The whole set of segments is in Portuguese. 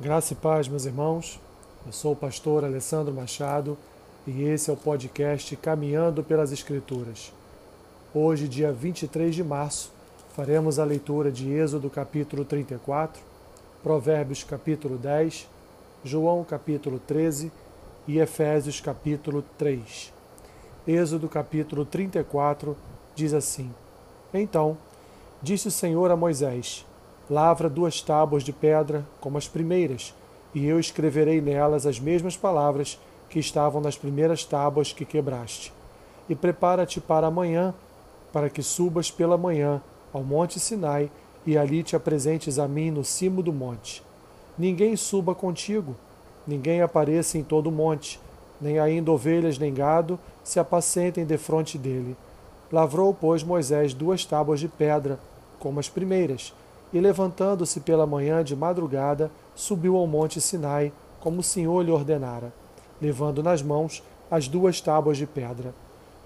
Graça e paz, meus irmãos. Eu sou o pastor Alessandro Machado e esse é o podcast Caminhando pelas Escrituras. Hoje, dia 23 de março, faremos a leitura de Êxodo capítulo 34, Provérbios capítulo 10, João capítulo 13 e Efésios capítulo 3. Êxodo capítulo 34 diz assim: Então, disse o Senhor a Moisés: Lavra duas tábuas de pedra como as primeiras, e eu escreverei nelas as mesmas palavras que estavam nas primeiras tábuas que quebraste. E prepara-te para amanhã, para que subas pela manhã ao monte Sinai e ali te apresentes a mim no cimo do monte. Ninguém suba contigo, ninguém apareça em todo o monte, nem ainda ovelhas nem gado se apacentem defronte dele. Lavrou, pois, Moisés duas tábuas de pedra, como as primeiras, e levantando-se pela manhã de madrugada, subiu ao monte Sinai, como o Senhor lhe ordenara, levando nas mãos as duas tábuas de pedra.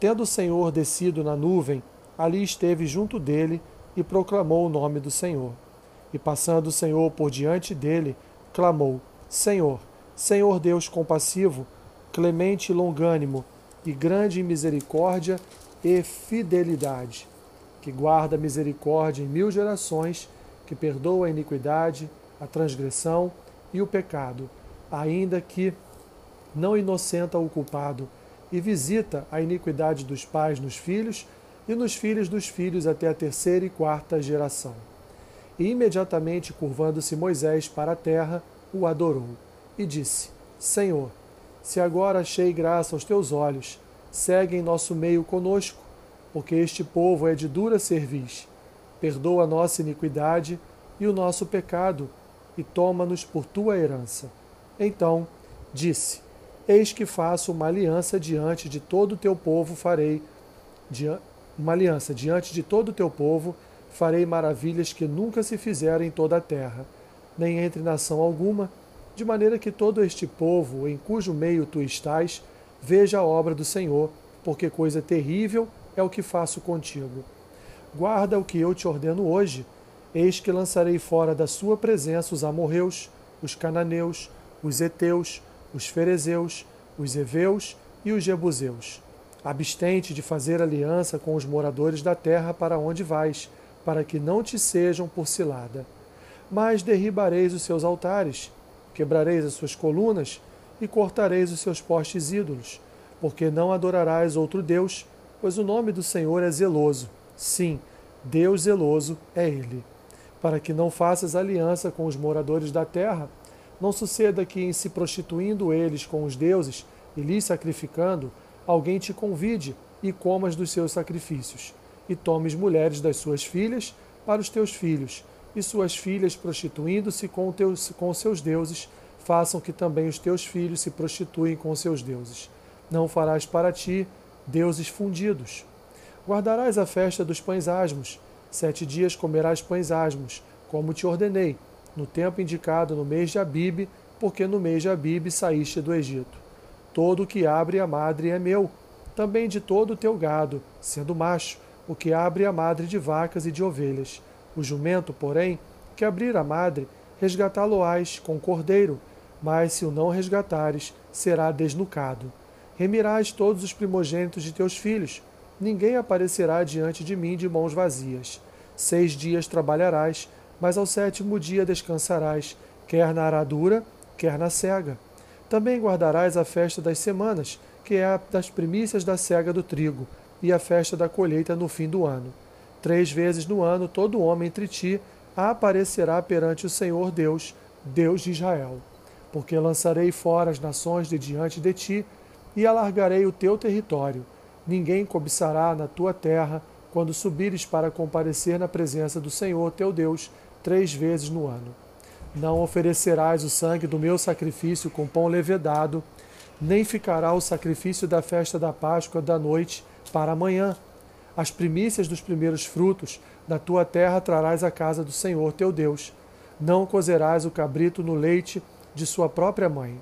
Tendo o Senhor descido na nuvem, ali esteve junto dele e proclamou o nome do Senhor. E passando o Senhor por diante dele, clamou: Senhor, Senhor Deus compassivo, clemente e longânimo, e grande em misericórdia e fidelidade, que guarda misericórdia em mil gerações que perdoa a iniquidade, a transgressão e o pecado, ainda que não inocenta o culpado, e visita a iniquidade dos pais nos filhos e nos filhos dos filhos até a terceira e quarta geração. E imediatamente curvando-se Moisés para a terra, o adorou e disse: Senhor, se agora achei graça aos teus olhos, segue em nosso meio conosco, porque este povo é de dura cerviz perdoa a nossa iniquidade e o nosso pecado, e toma-nos por tua herança. Então disse: Eis que faço uma aliança diante de todo o teu povo, farei uma aliança diante de todo o teu povo, farei maravilhas que nunca se fizeram em toda a terra, nem entre nação alguma, de maneira que todo este povo, em cujo meio tu estás, veja a obra do Senhor, porque coisa terrível é o que faço contigo. Guarda o que eu te ordeno hoje. Eis que lançarei fora da sua presença os amorreus, os cananeus, os heteus, os ferezeus, os heveus e os jebuseus. Abstente de fazer aliança com os moradores da terra para onde vais, para que não te sejam por cilada. Mas derribareis os seus altares, quebrareis as suas colunas e cortareis os seus postes ídolos, porque não adorarás outro Deus, pois o nome do Senhor é zeloso Sim, Deus zeloso é Ele. Para que não faças aliança com os moradores da terra, não suceda que, em se prostituindo eles com os deuses e lhes sacrificando, alguém te convide e comas dos seus sacrifícios, e tomes mulheres das suas filhas para os teus filhos, e suas filhas, prostituindo-se com, teus, com seus deuses, façam que também os teus filhos se prostituem com seus deuses. Não farás para ti deuses fundidos. Guardarás a festa dos pães asmos. Sete dias comerás pães asmos, como te ordenei, no tempo indicado no mês de Abibe, porque no mês de Abibe saíste do Egito. Todo o que abre a madre é meu, também de todo o teu gado, sendo macho, o que abre a madre de vacas e de ovelhas. O jumento, porém, que abrir a madre, resgatá-lo-ás com cordeiro, mas se o não resgatares, será desnucado. Remirás todos os primogênitos de teus filhos, ninguém aparecerá diante de mim de mãos vazias. Seis dias trabalharás, mas ao sétimo dia descansarás, quer na aradura, quer na cega. Também guardarás a festa das semanas, que é a das primícias da cega do trigo, e a festa da colheita no fim do ano. Três vezes no ano todo homem entre ti aparecerá perante o Senhor Deus, Deus de Israel. Porque lançarei fora as nações de diante de ti, e alargarei o teu território ninguém cobiçará na tua terra quando subires para comparecer na presença do Senhor teu Deus três vezes no ano. Não oferecerás o sangue do meu sacrifício com pão levedado, nem ficará o sacrifício da festa da Páscoa da noite para amanhã. As primícias dos primeiros frutos da tua terra trarás à casa do Senhor teu Deus. Não cozerás o cabrito no leite de sua própria mãe.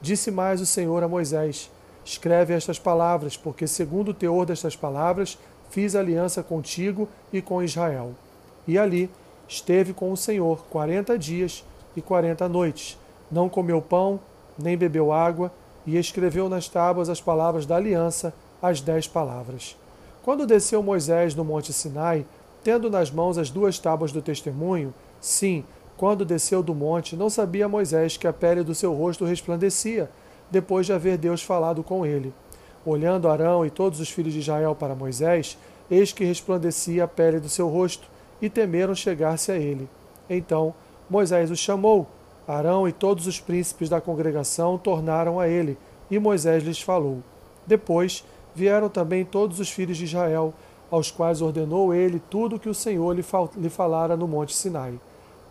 Disse mais o Senhor a Moisés: Escreve estas palavras, porque, segundo o teor destas palavras, fiz aliança contigo e com Israel. E ali esteve com o Senhor quarenta dias e quarenta noites. Não comeu pão, nem bebeu água, e escreveu nas tábuas as palavras da aliança, as dez palavras. Quando desceu Moisés no monte Sinai, tendo nas mãos as duas tábuas do testemunho, sim, quando desceu do monte, não sabia Moisés que a pele do seu rosto resplandecia, depois de haver Deus falado com ele. Olhando Arão e todos os filhos de Israel para Moisés, eis que resplandecia a pele do seu rosto, e temeram chegar-se a ele. Então Moisés os chamou. Arão e todos os príncipes da congregação tornaram a ele, e Moisés lhes falou. Depois vieram também todos os filhos de Israel, aos quais ordenou ele tudo o que o Senhor lhe, fal lhe falara no monte Sinai.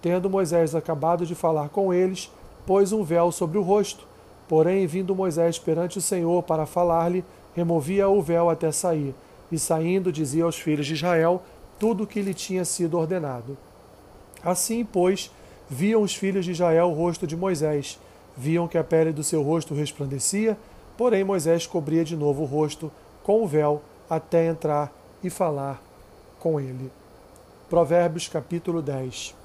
Tendo Moisés acabado de falar com eles, pôs um véu sobre o rosto. Porém, vindo Moisés perante o Senhor para falar-lhe, removia o véu até sair, e saindo dizia aos filhos de Israel tudo o que lhe tinha sido ordenado. Assim, pois, viam os filhos de Israel o rosto de Moisés, viam que a pele do seu rosto resplandecia, porém Moisés cobria de novo o rosto com o véu até entrar e falar com ele. Provérbios capítulo 10.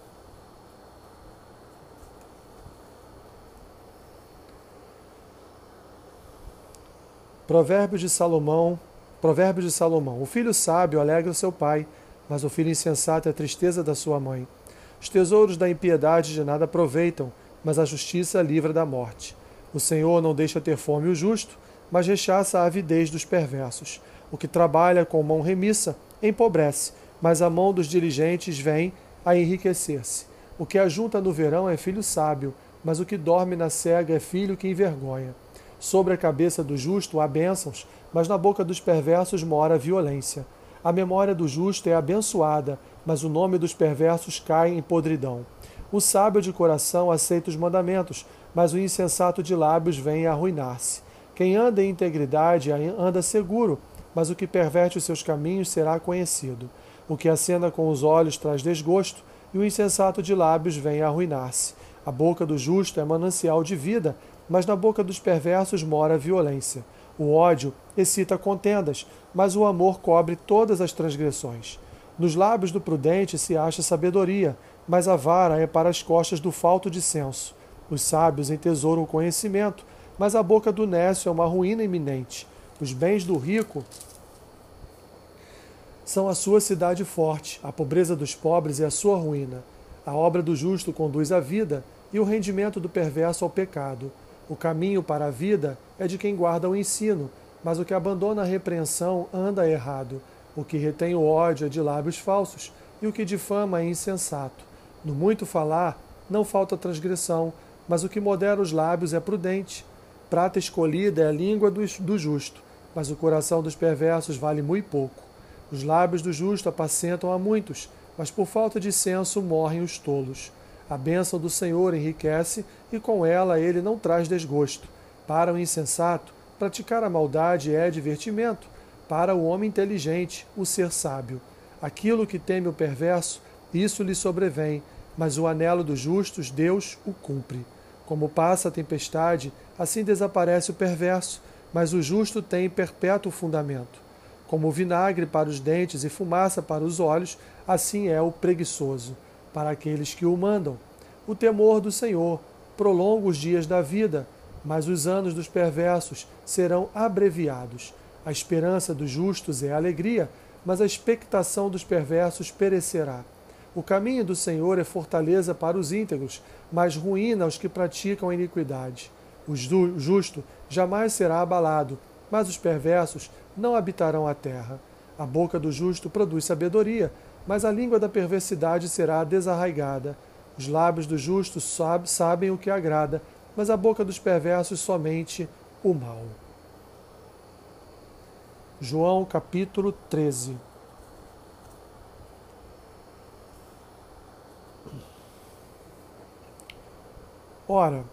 Provérbios de Salomão, Provérbios de Salomão. O filho sábio alegra o seu pai, mas o filho insensato é a tristeza da sua mãe. Os tesouros da impiedade de nada aproveitam, mas a justiça livra da morte. O Senhor não deixa ter fome o justo, mas rechaça a avidez dos perversos. O que trabalha com mão remissa empobrece, mas a mão dos diligentes vem a enriquecer-se. O que ajunta no verão é filho sábio, mas o que dorme na cega é filho que envergonha. Sobre a cabeça do justo há bênçãos, mas na boca dos perversos mora a violência. A memória do justo é abençoada, mas o nome dos perversos cai em podridão. O sábio de coração aceita os mandamentos, mas o insensato de lábios vem a arruinar-se. Quem anda em integridade anda seguro, mas o que perverte os seus caminhos será conhecido. O que acena com os olhos traz desgosto, e o insensato de lábios vem a arruinar-se. A boca do justo é manancial de vida, mas na boca dos perversos mora a violência. O ódio excita contendas, mas o amor cobre todas as transgressões. Nos lábios do prudente se acha sabedoria, mas a vara é para as costas do falto de senso. Os sábios entesouram o conhecimento, mas a boca do nécio é uma ruína iminente. Os bens do rico são a sua cidade forte, a pobreza dos pobres é a sua ruína. A obra do justo conduz à vida, e o rendimento do perverso ao pecado. O caminho para a vida é de quem guarda o ensino, mas o que abandona a repreensão anda errado. O que retém o ódio é de lábios falsos, e o que difama é insensato. No muito falar, não falta transgressão, mas o que modera os lábios é prudente. Prata escolhida é a língua do, justo, mas o coração dos perversos vale muito pouco. Os lábios do justo apacentam a muitos, mas por falta de senso morrem os tolos. A bênção do Senhor enriquece e com ela ele não traz desgosto. Para o insensato, praticar a maldade é divertimento. Para o homem inteligente, o ser sábio. Aquilo que teme o perverso, isso lhe sobrevém, mas o anelo dos justos, Deus o cumpre. Como passa a tempestade, assim desaparece o perverso, mas o justo tem perpétuo fundamento. Como vinagre para os dentes e fumaça para os olhos, assim é o preguiçoso para aqueles que o mandam. O temor do Senhor prolonga os dias da vida, mas os anos dos perversos serão abreviados. A esperança dos justos é alegria, mas a expectação dos perversos perecerá. O caminho do Senhor é fortaleza para os íntegros, mas ruína aos que praticam a iniquidade. O justo jamais será abalado, mas os perversos não habitarão a terra. A boca do justo produz sabedoria, mas a língua da perversidade será desarraigada. Os lábios do justo sabem o que agrada, mas a boca dos perversos somente o mal. João capítulo 13 Ora,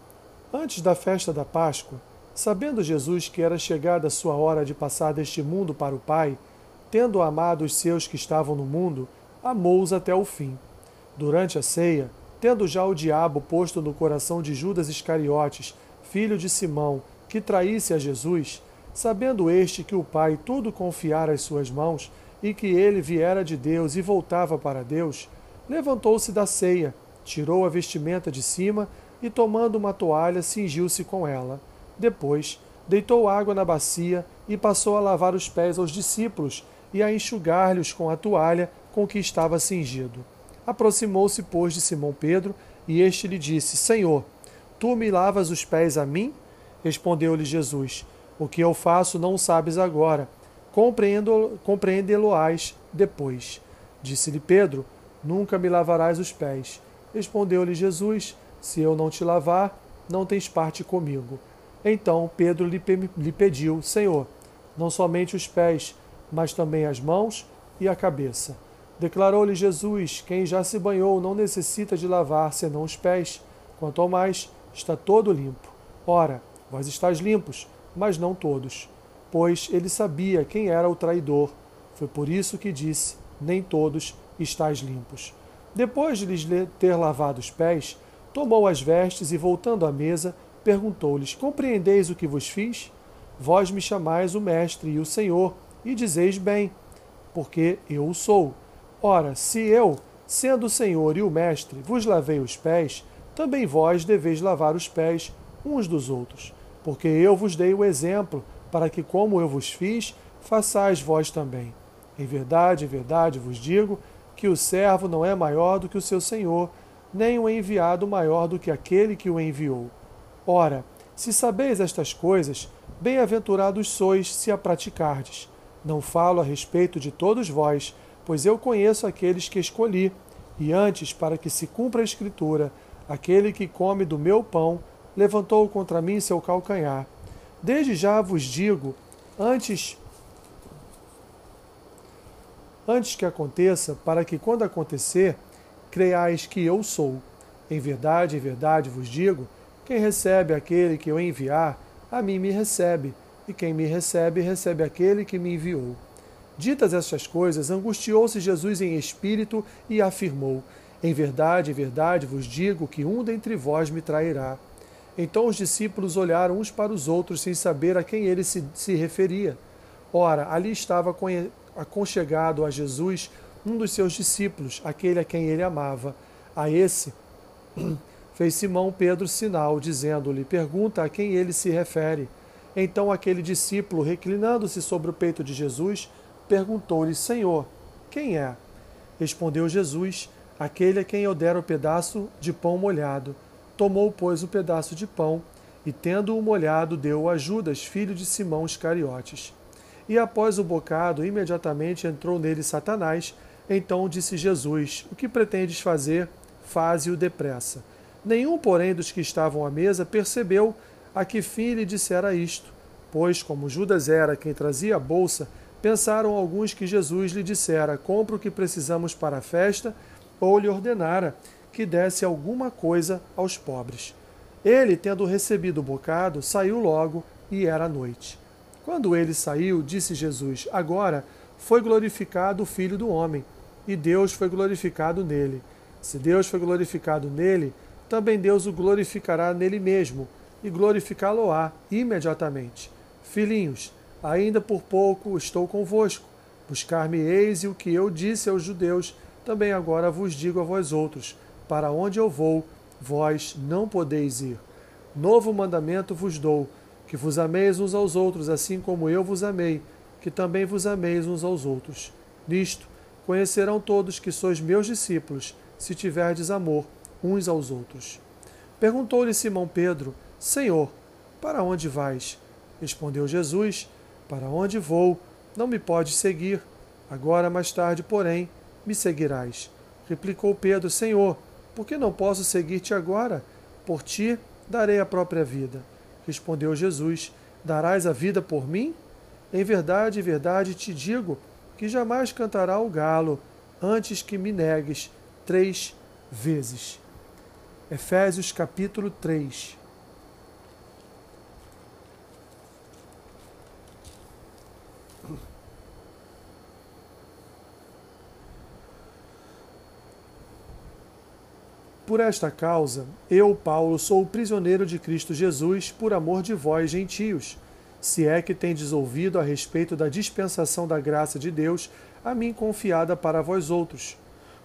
antes da festa da Páscoa, sabendo Jesus que era chegada a sua hora de passar deste mundo para o Pai, tendo amado os seus que estavam no mundo, amou-os até o fim. Durante a ceia, tendo já o diabo posto no coração de Judas Iscariotes, filho de Simão, que traísse a Jesus, sabendo este que o Pai tudo confiara às suas mãos e que ele viera de Deus e voltava para Deus, levantou-se da ceia tirou a vestimenta de cima e, tomando uma toalha, cingiu-se com ela. Depois, deitou água na bacia e passou a lavar os pés aos discípulos e a enxugar-lhes com a toalha com que estava cingido. Aproximou-se, pois, de Simão Pedro, e este lhe disse: Senhor, tu me lavas os pés a mim? Respondeu-lhe Jesus: O que eu faço não sabes agora, compreendê-lo-ás depois. Disse-lhe Pedro: Nunca me lavarás os pés. Respondeu-lhe Jesus: Se eu não te lavar, não tens parte comigo. Então Pedro lhe, lhe pediu: Senhor, não somente os pés, mas também as mãos e a cabeça. Declarou-lhe Jesus: Quem já se banhou não necessita de lavar senão os pés, quanto ao mais, está todo limpo. Ora, vós estáis limpos, mas não todos. Pois ele sabia quem era o traidor. Foi por isso que disse: Nem todos estáis limpos. Depois de lhes ter lavado os pés, tomou as vestes e, voltando à mesa, perguntou-lhes: Compreendeis o que vos fiz? Vós me chamais o Mestre e o Senhor, e dizeis bem, porque eu o sou. Ora, se eu, sendo o Senhor e o Mestre, vos lavei os pés, também vós deveis lavar os pés uns dos outros, porque eu vos dei o exemplo, para que, como eu vos fiz, façais vós também. Em verdade, em verdade vos digo que o servo não é maior do que o seu senhor, nem o enviado maior do que aquele que o enviou. Ora, se sabeis estas coisas, bem-aventurados sois se a praticardes. Não falo a respeito de todos vós, pois eu conheço aqueles que escolhi, e antes, para que se cumpra a Escritura, aquele que come do meu pão levantou contra mim seu calcanhar. Desde já vos digo, antes antes que aconteça, para que quando acontecer, creiais que eu sou. Em verdade, em verdade vos digo, quem recebe aquele que eu enviar, a mim me recebe, e quem me recebe, recebe aquele que me enviou. Ditas estas coisas, angustiou-se Jesus em espírito e afirmou: Em verdade, em verdade vos digo que um dentre vós me trairá. Então os discípulos olharam uns para os outros sem saber a quem ele se, se referia. Ora, ali estava aconchegado a Jesus um dos seus discípulos, aquele a quem ele amava. A esse fez Simão Pedro sinal, dizendo-lhe: Pergunta a quem ele se refere. Então aquele discípulo, reclinando-se sobre o peito de Jesus, perguntou-lhe: Senhor, quem é? Respondeu Jesus: Aquele a quem eu der o pedaço de pão molhado. Tomou, pois, o pedaço de pão e, tendo-o molhado, deu a Judas, filho de Simão Iscariotes. E após o bocado, imediatamente entrou nele Satanás. Então disse Jesus: O que pretendes fazer? Faze-o depressa. Nenhum, porém, dos que estavam à mesa percebeu a que fim lhe dissera isto, pois, como Judas era quem trazia a bolsa, pensaram alguns que Jesus lhe dissera: Compre o que precisamos para a festa, ou lhe ordenara que desse alguma coisa aos pobres. Ele, tendo recebido o bocado, saiu logo e era noite. Quando ele saiu, disse Jesus: Agora foi glorificado o Filho do Homem, e Deus foi glorificado nele. Se Deus foi glorificado nele, também Deus o glorificará nele mesmo, e glorificá-lo-á imediatamente. Filhinhos, Ainda por pouco estou convosco. Buscar-me-eis, e o que eu disse aos judeus, também agora vos digo a vós outros: para onde eu vou, vós não podeis ir. Novo mandamento vos dou: que vos ameis uns aos outros, assim como eu vos amei, que também vos ameis uns aos outros. Nisto conhecerão todos que sois meus discípulos, se tiverdes amor uns aos outros. Perguntou-lhe Simão Pedro: Senhor, para onde vais? Respondeu Jesus: para onde vou, não me podes seguir. Agora, mais tarde, porém, me seguirás. Replicou Pedro: Senhor, por que não posso seguir-te agora? Por ti darei a própria vida. Respondeu Jesus: Darás a vida por mim? Em verdade, em verdade te digo que jamais cantará o galo antes que me negues três vezes. Efésios capítulo 3 Por esta causa, eu, Paulo, sou prisioneiro de Cristo Jesus por amor de vós, gentios, se é que tendes ouvido a respeito da dispensação da graça de Deus, a mim confiada para vós outros.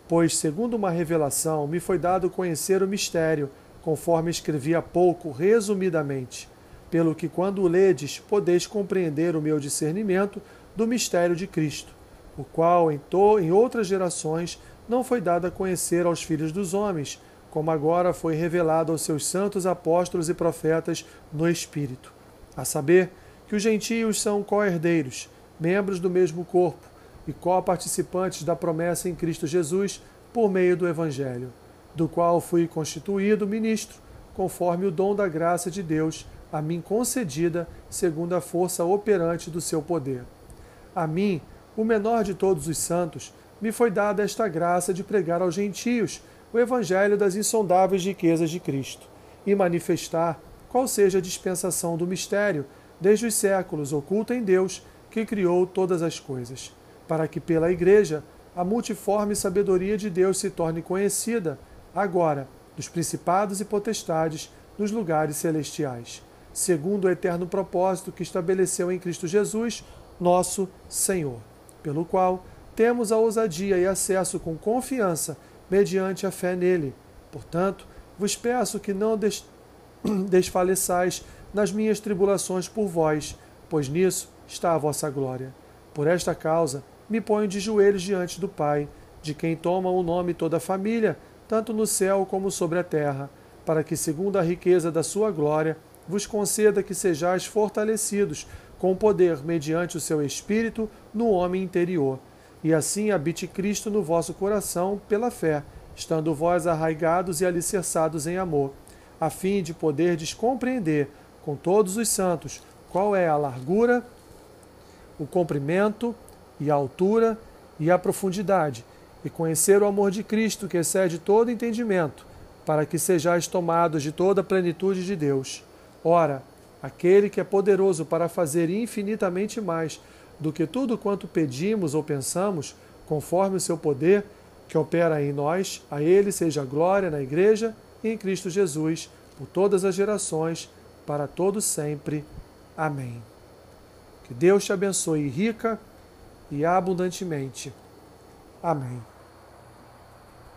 Pois, segundo uma revelação, me foi dado conhecer o mistério, conforme escrevi há pouco, resumidamente, pelo que, quando o ledes, podeis compreender o meu discernimento do mistério de Cristo, o qual, em, em outras gerações, não foi dado a conhecer aos filhos dos homens, como agora foi revelado aos seus santos apóstolos e profetas no Espírito. A saber, que os gentios são co-herdeiros, membros do mesmo corpo e co-participantes da promessa em Cristo Jesus por meio do Evangelho, do qual fui constituído ministro, conforme o dom da graça de Deus a mim concedida segundo a força operante do seu poder. A mim, o menor de todos os santos, me foi dada esta graça de pregar aos gentios o evangelho das insondáveis riquezas de Cristo e manifestar qual seja a dispensação do mistério desde os séculos oculta em Deus que criou todas as coisas, para que pela Igreja a multiforme sabedoria de Deus se torne conhecida, agora, dos principados e potestades nos lugares celestiais, segundo o eterno propósito que estabeleceu em Cristo Jesus, nosso Senhor, pelo qual temos a ousadia e acesso com confiança mediante a fé nele. Portanto, vos peço que não des desfaleçais nas minhas tribulações por vós, pois nisso está a vossa glória. Por esta causa, me ponho de joelhos diante do Pai, de quem toma o nome toda a família, tanto no céu como sobre a terra, para que, segundo a riqueza da sua glória, vos conceda que sejais fortalecidos com poder mediante o seu Espírito no homem interior e assim habite Cristo no vosso coração pela fé, estando vós arraigados e alicerçados em amor, a fim de poderdes compreender com todos os santos qual é a largura, o comprimento e a altura e a profundidade, e conhecer o amor de Cristo que excede todo entendimento, para que sejais tomados de toda a plenitude de Deus. Ora, aquele que é poderoso para fazer infinitamente mais do que tudo quanto pedimos ou pensamos, conforme o seu poder que opera em nós, a ele seja glória na igreja e em Cristo Jesus, por todas as gerações, para todos sempre. Amém. Que Deus te abençoe rica e abundantemente. Amém.